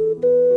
Música